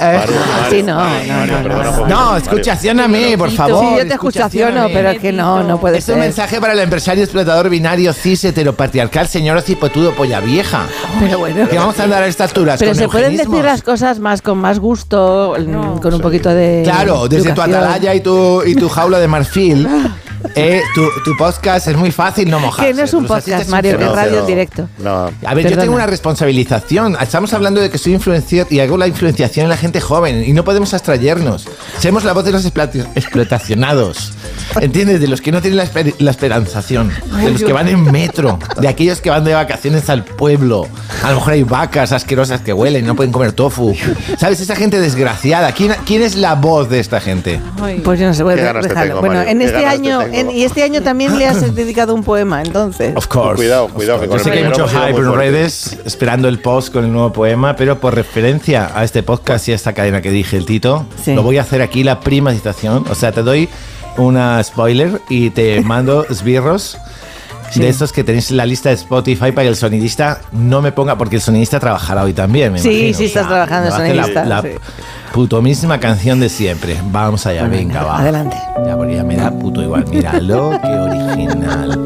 Eh, Sí, no, no, no, no. No, escuchación a mí, por favor. Sí, yo te escuchaciono, pero que no, no puede Es un ser. mensaje para el empresario explotador binario cis heteropatriarcal, señor ocipotudo polla vieja. Pero bueno. Que vamos a andar a estas alturas Pero se pueden decir las cosas más con más gusto, con un poquito de. Claro, desde tu atalaya y tu, y tu jaula de marfil, eh, tu, tu podcast es muy fácil no mojarse. Que no es un podcast, Mario, que es radio en directo. No. A ver, yo Perdona. tengo una responsabilización. Estamos hablando de que soy influencer y hago la influenciación en la gente joven y no podemos abstraernos. Seremos la voz de los explotacionados. ¿Entiendes? De los que no tienen la, esper- la esperanzación. De los que van en metro. De aquellos que van de vacaciones al pueblo. A lo mejor hay vacas asquerosas que huelen, no pueden comer tofu. ¿Sabes? Esa gente desgraciada. ¿Quién, quién es la voz de esta gente? Pues yo no sé, voy Qué a ganas te dejarlo. tengo, Bueno, Mario, en este año. En- y este año también le has dedicado un poema, entonces. Of course. Cuidado, cuidado, que Yo sé que hay mucho hype en redes esperando el post con el nuevo poema, pero por referencia a este podcast y a esta cadena que dije el Tito, Sí. lo voy a hacer aquí la prima citación. O sea, te doy una spoiler y te mando esbirros. De estos que tenéis en la lista de Spotify para que el sonidista no me ponga, porque el sonidista trabajará hoy también. me Sí, imagino. sí, estás trabajando hacer sonidista, La, la sí. putomísima canción de siempre. Vamos allá, venga, va. Adelante. Ya, porque ya me da puto igual. Míralo, qué original.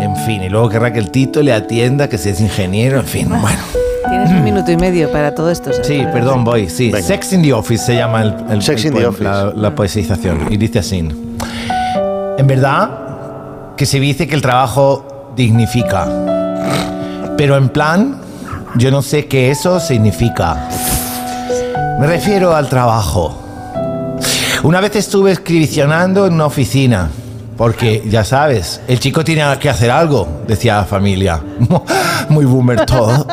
En fin, y luego querrá que el Tito le atienda, que si es ingeniero, en fin, bueno. Tienes un minuto y medio para todo esto. ¿sabes? Sí, perdón, voy. Sí, Sex in the Office se llama el, el- Sex el in the Office. La, la poesización. Y dice así. En verdad, que se dice que el trabajo dignifica. Pero en plan, yo no sé qué eso significa. Me refiero al trabajo. Una vez estuve escribicionando en una oficina. Porque, ya sabes, el chico tiene que hacer algo, decía la familia. Muy boomer todo.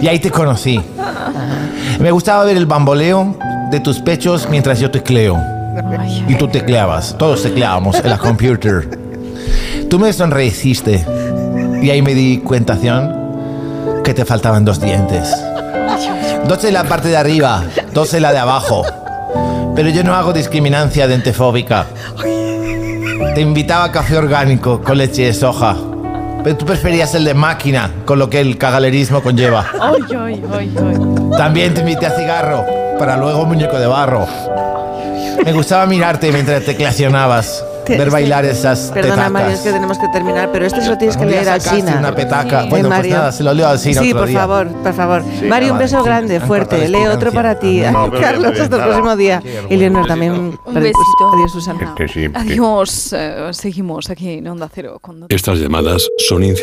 Y ahí te conocí. Me gustaba ver el bamboleo de tus pechos mientras yo tecleo. Y tú tecleabas, todos tecleábamos en la computer. Tú me sonreíste y ahí me di cuentación que te faltaban dos dientes. Dos en la parte de arriba, dos en la de abajo. Pero yo no hago discriminancia dentefóbica. Te invitaba a café orgánico con leche de soja. Pero tú preferías el de máquina, con lo que el cagalerismo conlleva. También te invité a cigarro, para luego muñeco de barro. Me gustaba mirarte mientras te clasionabas. Te- ver bailar esas Perdona, petacas. Mario, es que tenemos que terminar, pero esto se lo tienes que leer al Sina. una petaca. Eh, Bueno, pues Mario. nada, se lo leo al Sina Sí, otro por día. favor, por favor. Sí, Mario, un beso sí, grande, fuerte. Lee otro para ti. No, bien, Carlos, hasta el próximo día. Y Leonor también. Un besito. Adiós, Susana. Adiós. eh, seguimos aquí en Onda Cero. Cuando Estas llamadas son incidentes.